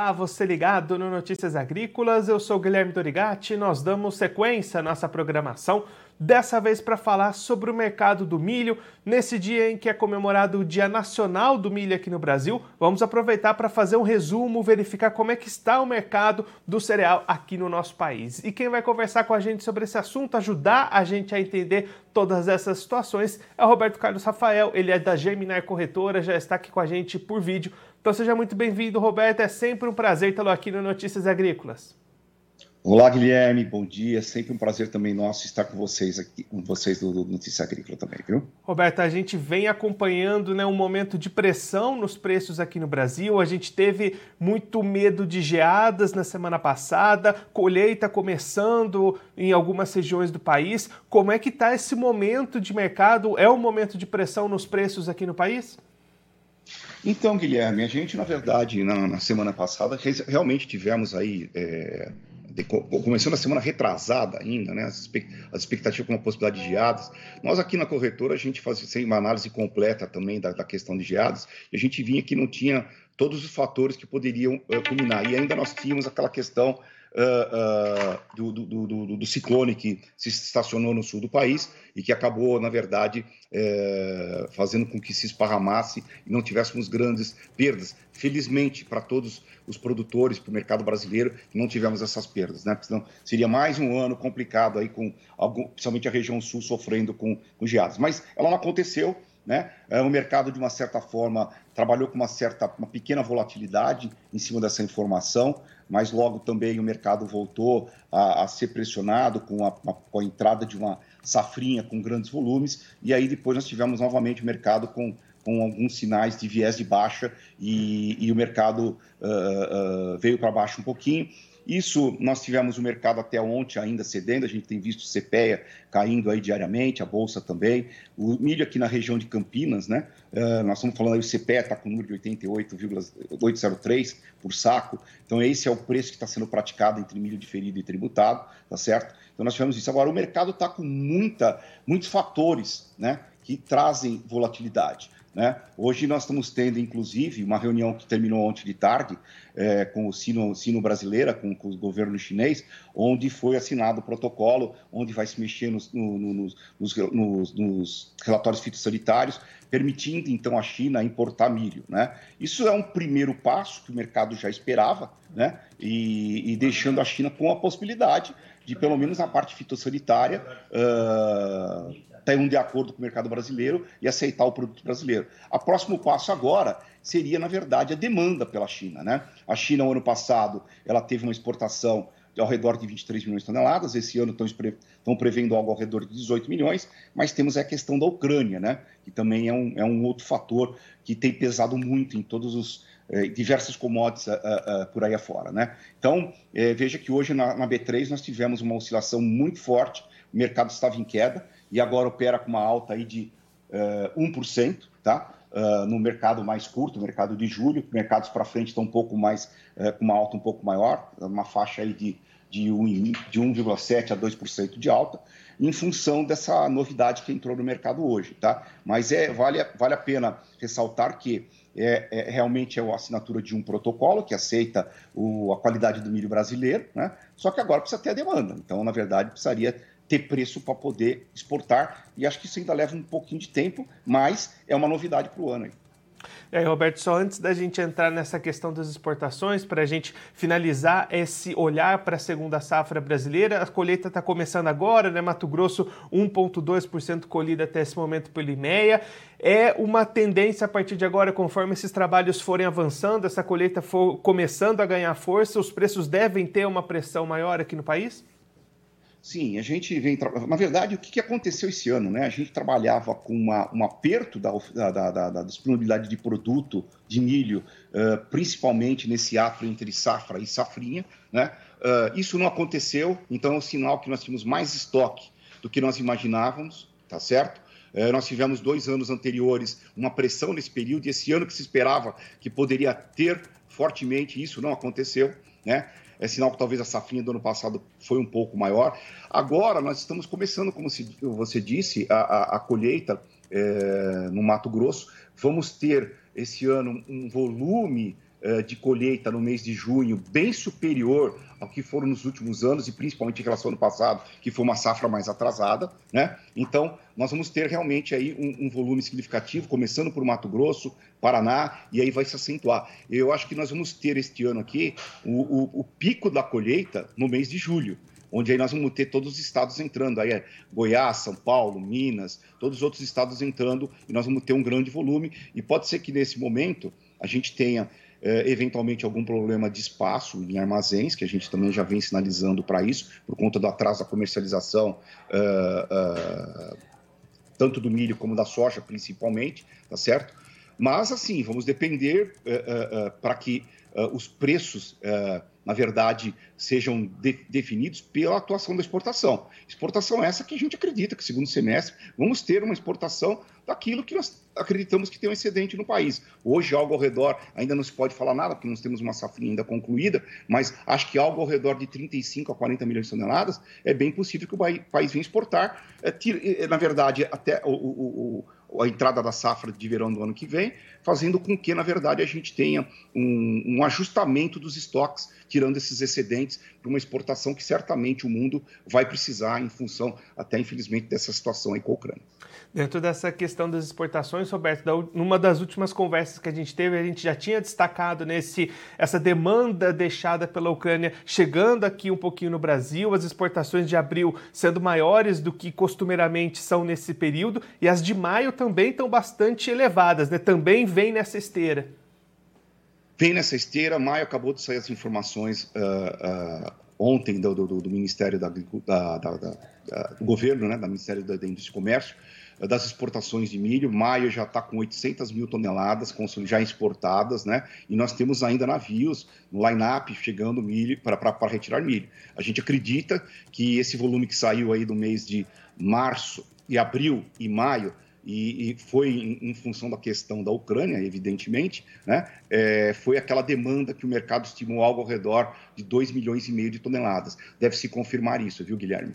Olá, você ligado no Notícias Agrícolas, eu sou Guilherme Dorigati. Nós damos sequência à nossa programação, dessa vez para falar sobre o mercado do milho. Nesse dia em que é comemorado o Dia Nacional do Milho aqui no Brasil, vamos aproveitar para fazer um resumo, verificar como é que está o mercado do cereal aqui no nosso país. E quem vai conversar com a gente sobre esse assunto, ajudar a gente a entender todas essas situações, é o Roberto Carlos Rafael. Ele é da Germinar Corretora, já está aqui com a gente por vídeo então seja muito bem-vindo, Roberto. É sempre um prazer tê-lo aqui no Notícias Agrícolas. Olá, Guilherme, bom dia. Sempre um prazer também nosso estar com vocês aqui, com vocês do, Notícia Agrícola também, viu? Roberto, a gente vem acompanhando né, um momento de pressão nos preços aqui no Brasil. A gente teve muito medo de geadas na semana passada, colheita começando em algumas regiões do país. Como é que está esse momento de mercado? É um momento de pressão nos preços aqui no país? Então, Guilherme, a gente, na verdade, na, na semana passada, realmente tivemos aí, é, começando a semana retrasada ainda, né, as, as expectativas com a possibilidade de geadas. Nós aqui na corretora, a gente fazia uma análise completa também da, da questão de geadas, e a gente vinha que não tinha todos os fatores que poderiam uh, culminar. E ainda nós tínhamos aquela questão uh, uh, do, do, do, do, ciclone que se estacionou no sul do país e que acabou, na verdade, uh, fazendo com que se esparramasse e não tivéssemos grandes perdas. Felizmente, para todos os produtores, para o mercado brasileiro, não tivemos essas perdas, né? Porque senão seria mais um ano complicado aí, com algum, principalmente a região sul sofrendo com, com geadas. Mas ela não aconteceu. Né? É, o mercado, de uma certa forma, trabalhou com uma certa, uma pequena volatilidade em cima dessa informação mas logo também o mercado voltou a, a ser pressionado com a, com a, entrada de uma safrinha com grandes volumes, e aí depois nós tivemos novamente o mercado com, com alguns sinais de viés de baixa e, e o mercado uh, uh, veio para baixo um pouquinho. Isso nós tivemos o mercado até ontem ainda cedendo, a gente tem visto o CPEA caindo aí diariamente, a Bolsa também. O milho aqui na região de Campinas, né? Uh, nós estamos falando aí, o CPEA está com o número de 88,803 por saco. Então esse é o preço que está sendo praticado entre milho diferido e tributado, tá certo? Então nós tivemos isso. Agora, o mercado está com muita, muitos fatores, né? Que trazem volatilidade. Né? Hoje nós estamos tendo, inclusive, uma reunião que terminou ontem de tarde é, com o Sino, Sino Brasileira, com, com, o governo chinês, onde foi assinado o protocolo, onde vai se mexer nos, no, nos, nos, nos relatórios fitossanitários, permitindo então a China importar milho. Né? Isso é um primeiro passo que o mercado já esperava, né? e, e deixando a China com a possibilidade de, pelo menos na parte fitossanitária, uh, ter tá um de acordo com o mercado brasileiro e aceitar o produto brasileiro. O próximo passo agora seria, na verdade, a demanda pela China. Né? A China, no ano passado, ela teve uma exportação ao redor de 23 milhões de toneladas, esse ano estão, prevendo algo ao redor de 18 milhões, mas temos a questão da Ucrânia, né? que também é um, é um outro fator que tem pesado muito em todos os eh, diversas commodities uh, uh, por aí afora. Né? Então, eh, veja que hoje na, na B3 nós tivemos uma oscilação muito forte, o mercado estava em queda, e agora opera com uma alta aí de uh, eh, 1%, tá? Uh, no mercado mais curto, mercado de julho, mercados para frente estão um pouco mais, uh, com uma alta um pouco maior, uma faixa aí de, de, de 1,7% a 2% de alta, em função dessa novidade que entrou no mercado hoje, tá? Mas é, vale, vale a pena ressaltar que é, é, realmente é a assinatura de um protocolo que aceita o, a qualidade do milho brasileiro, né? Só que agora precisa ter a demanda. Então, na verdade, precisaria ter preço para poder exportar. E acho que isso ainda leva um pouquinho de tempo, mas é uma novidade para o ano aí. E aí, Roberto, só antes da gente entrar nessa questão das exportações, para a gente finalizar esse olhar para a segunda safra brasileira, a colheita está começando agora, né? Mato Grosso, 1,2% colhida até esse momento pelo IMEA. É uma tendência a partir de agora, conforme esses trabalhos forem avançando, essa colheita for começando a ganhar força, os preços devem ter uma pressão maior aqui no país? Sim, a gente vem. Na verdade, o que aconteceu esse ano? Né? A gente trabalhava com uma, um aperto da, da, da, da, disponibilidade de produto de milho, uh, principalmente nesse ato entre safra e safrinha. Né? Uh, isso não aconteceu, então é um sinal que nós tínhamos mais estoque do que nós imaginávamos, tá certo? Nós tivemos dois anos anteriores uma pressão nesse período, e esse ano que se esperava que poderia ter fortemente, isso não aconteceu. Né? É sinal que talvez a safrinha do ano passado foi um pouco maior. Agora nós estamos começando, como você disse, a, a, a colheita é, no Mato Grosso. Vamos ter esse ano um volume de colheita no mês de junho bem superior ao que foram nos últimos anos e principalmente em relação ao ano passado, que foi uma safra mais atrasada, né? Então, nós vamos ter realmente aí um, um volume significativo, começando por Mato Grosso, Paraná, e aí vai se acentuar. Eu acho que nós vamos ter este ano aqui o, o, o pico da colheita no mês de julho onde aí nós vamos ter todos os estados entrando, aí é Goiás, São Paulo, Minas, todos os outros estados entrando, e nós vamos ter um grande volume, e pode ser que nesse momento a gente tenha é, eventualmente algum problema de espaço em armazéns, que a gente também já vem sinalizando para isso, por conta do atraso da comercialização, uh, uh, tanto do milho como da soja, principalmente, tá certo? Mas, assim, vamos depender uh, para que os preços na verdade, sejam de, definidos pela atuação da exportação. Exportação essa que a gente acredita que, segundo semestre, vamos ter uma exportação daquilo que nós acreditamos que tem um excedente no país. Hoje, algo ao redor, ainda não se pode falar nada, porque nós temos uma safrinha ainda concluída, mas acho que algo ao redor de 35 a 40 milhões de toneladas é bem possível que o país venha exportar. É, é, na verdade, até o, o, o, a entrada da safra de verão do ano que vem, fazendo com que, na verdade, a gente tenha um, um ajustamento dos estoques, tirando esses excedentes para uma exportação que certamente o mundo vai precisar em função, até infelizmente, dessa situação aí com a Ucrânia. Dentro dessa questão das exportações, Roberto, da, numa das últimas conversas que a gente teve, a gente já tinha destacado nesse essa demanda deixada pela Ucrânia chegando aqui um pouquinho no Brasil, as exportações de abril sendo maiores do que costumeiramente são nesse período, e as de maio também estão bastante elevadas, né? Também vem nessa esteira. Vem nessa esteira, maio acabou de sair as informações uh, uh, ontem do, do, do, Ministério da, da, da, da, do Governo, né, do Ministério da, da Indústria e Comércio, das exportações de milho. Maio já está com 800 mil toneladas já exportadas, né? E nós temos ainda navios no line-up chegando milho para retirar milho. A gente acredita que esse volume que saiu aí do mês de março e abril e maio e, e, foi em, em, função da questão da Ucrânia, evidentemente, né? É, foi aquela demanda que o mercado estimou algo ao redor de 2 milhões e meio de toneladas. Deve se confirmar isso, viu, Guilherme?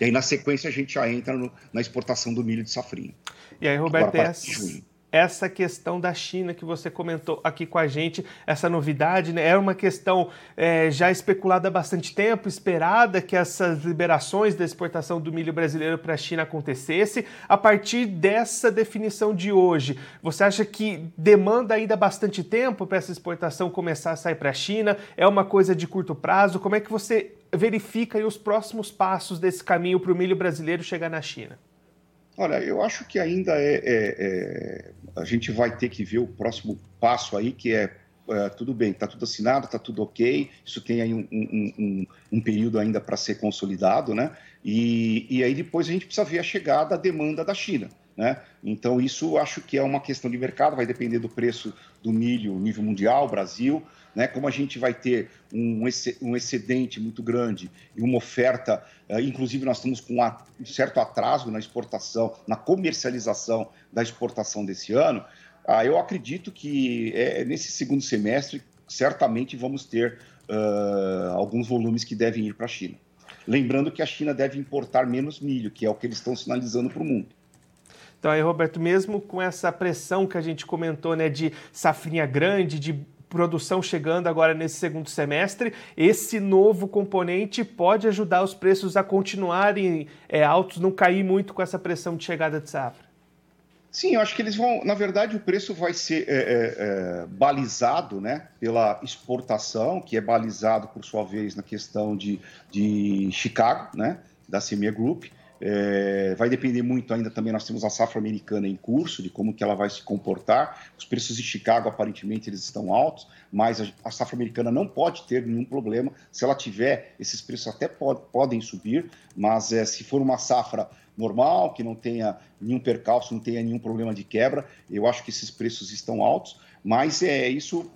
E aí, na sequência, a gente já entra no, na exportação do milho de safrinha. E aí, Roberto, essa, essa questão da China que você comentou aqui com a gente, essa novidade, né? Era uma questão é, já especulada há bastante tempo, esperada que essas liberações da exportação do milho brasileiro para a China acontecesse. A partir dessa definição de hoje, você acha que demanda ainda bastante tempo para essa exportação começar a sair para a China? É uma coisa de curto prazo? Como é que você verifica os próximos passos desse caminho para o milho brasileiro chegar na China? Olha, eu acho que ainda é, é, é, a gente vai ter que ver o próximo passo aí, que é, é tudo bem, está tudo assinado, está tudo ok, isso tem aí um, um, um, um período ainda para ser consolidado, né? E, e aí depois a gente precisa ver a chegada da demanda da China. Né? Então, isso acho que é uma questão de mercado, vai depender do preço do milho nível mundial, Brasil, né? como a gente vai ter um, excedente muito grande e uma oferta, eh, inclusive nós estamos com um certo atraso na exportação, na comercialização da exportação desse ano, ah, eu acredito que é, nesse segundo semestre certamente vamos ter uh, alguns volumes que devem ir para a China. Lembrando que a China deve importar menos milho, que é o que eles estão sinalizando para o mundo. Então aí, Roberto, mesmo com essa pressão que a gente comentou, né, de safrinha grande, de produção chegando agora nesse segundo semestre, esse novo componente pode ajudar os preços a continuarem é, altos, não cair muito com essa pressão de chegada de safra? Sim, eu acho que eles vão. Na verdade, o preço vai ser é, é, é balizado né, pela exportação, que é balizado, por sua vez, na questão de, de Chicago, né, da CME Group. É, vai depender muito ainda também, nós temos a safra americana em curso, de como que ela vai se comportar. Os preços de Chicago, aparentemente, eles estão altos, mas a, a safra americana não pode ter nenhum problema. Se ela tiver, esses preços até pod, podem subir, mas é, se for uma safra normal, que não tenha nenhum percalço, não tenha nenhum problema de quebra, eu acho que esses preços estão altos, mas é isso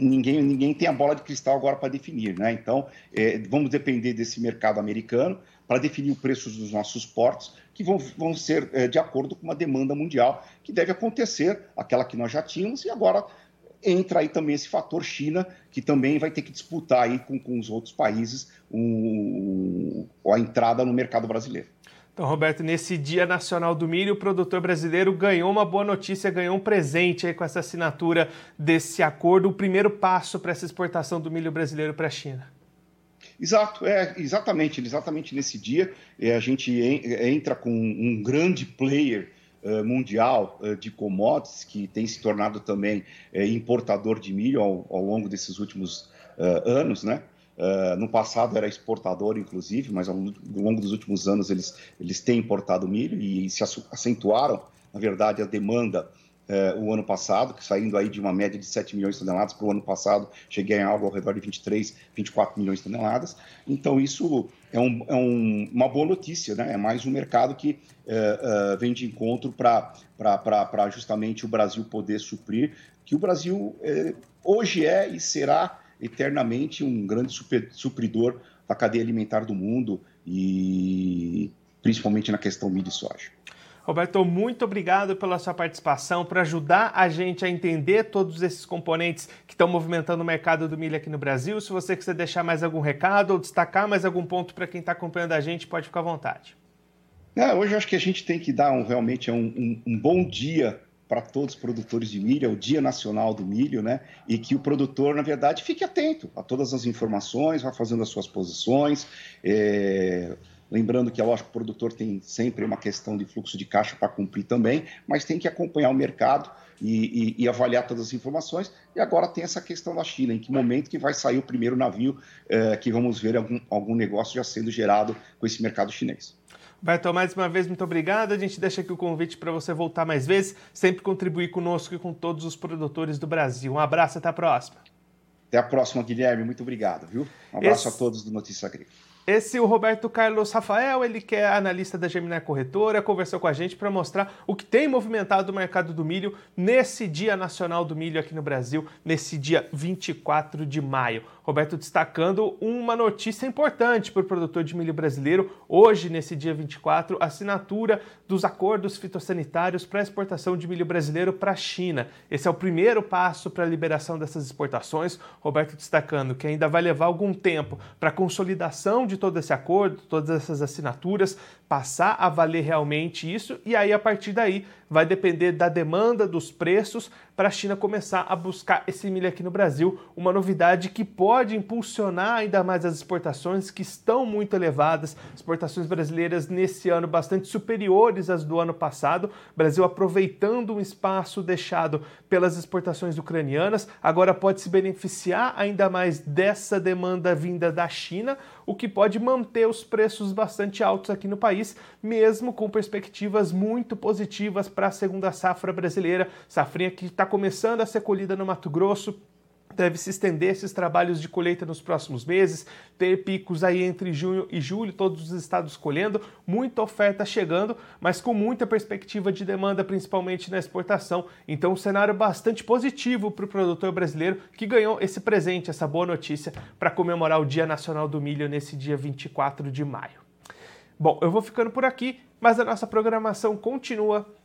ninguém, ninguém tem a bola de cristal agora para definir, né? Então, é, vamos depender desse mercado americano para definir o preço dos nossos portos, que vão, vão ser é, de acordo com uma demanda mundial, que deve acontecer, aquela que nós já tínhamos, e agora entra aí também esse fator China, que também vai ter que disputar aí com, com os outros países um, a entrada no mercado brasileiro. Então, Roberto, nesse Dia Nacional do Milho, o produtor brasileiro ganhou uma boa notícia, ganhou um presente aí com essa assinatura desse acordo, o primeiro passo para essa exportação do milho brasileiro para a China. Exato, é exatamente, exatamente nesse dia é, a gente entra com um grande player uh, mundial uh, de commodities que tem se tornado também uh, importador de milho ao, ao longo desses últimos anos, né? Uh, no passado era exportador, inclusive, mas ao longo dos últimos anos eles, eles têm importado milho e se acentuaram, na verdade, a demanda uh, o ano passado, saindo aí de uma média de 7 milhões de toneladas para o ano passado, cheguei em algo ao redor de 23, 24 milhões de toneladas. Então, isso é, um, é um, uma boa notícia, né? é mais um mercado que uh, vem de encontro para justamente o Brasil poder suprir, que o Brasil hoje é e será eternamente um grande super, supridor da cadeia alimentar do mundo e principalmente na questão milho e soja. Roberto, muito obrigado pela sua participação, por ajudar a gente a entender todos esses componentes que estão movimentando o mercado do milho aqui no Brasil. Se você quiser deixar mais algum recado ou destacar mais algum ponto para quem está acompanhando a gente, pode ficar à vontade. É, hoje eu acho que a gente tem que dar um, realmente um, um, um bom dia para todos os produtores de milho, é o Dia Nacional do Milho, né? E que o produtor, na verdade, fique atento a todas as informações, vá fazendo as suas posições. É... Lembrando que, é lógico, o produtor tem sempre uma questão de fluxo de caixa para cumprir também, mas tem que acompanhar o mercado e, e, e, avaliar todas as informações. E agora tem essa questão da China, em que momento que vai sair o primeiro navio é, que vamos ver algum, algum negócio já sendo gerado com esse mercado chinês. Beto, mais uma vez, muito obrigado. A gente deixa aqui o convite para você voltar mais vezes, sempre contribuir conosco e com todos os produtores do Brasil. Um abraço, até a próxima. Até a próxima, Guilherme. Muito obrigado, viu? Um abraço Esse... a todos do Notícia Agrícola. Esse o Roberto Carlos Rafael, ele que é analista da Gemini Corretora, conversou com a gente para mostrar o que tem movimentado o mercado do milho nesse Dia Nacional do Milho aqui no Brasil, nesse dia 24 de maio. Roberto destacando uma notícia importante para o produtor de milho brasileiro. Hoje, nesse dia 24, assinatura dos acordos fitossanitários para exportação de milho brasileiro para a China. Esse é o primeiro passo para a liberação dessas exportações. Roberto destacando que ainda vai levar algum tempo para a consolidação de todo esse acordo, todas essas assinaturas, passar a valer realmente isso e aí a partir daí vai depender da demanda dos preços para a China começar a buscar esse milho aqui no Brasil, uma novidade que pode impulsionar ainda mais as exportações que estão muito elevadas, exportações brasileiras nesse ano bastante superiores às do ano passado, Brasil aproveitando um espaço deixado pelas exportações ucranianas, agora pode se beneficiar ainda mais dessa demanda vinda da China, o que pode manter os preços bastante altos aqui no país, mesmo com perspectivas muito positivas para a segunda safra brasileira, safrinha que está começando a ser colhida no Mato Grosso, deve se estender esses trabalhos de colheita nos próximos meses, ter picos aí entre junho e julho, todos os estados colhendo, muita oferta chegando, mas com muita perspectiva de demanda, principalmente na exportação. Então, um cenário bastante positivo para o produtor brasileiro que ganhou esse presente, essa boa notícia, para comemorar o Dia Nacional do Milho nesse dia 24 de maio. Bom, eu vou ficando por aqui, mas a nossa programação continua.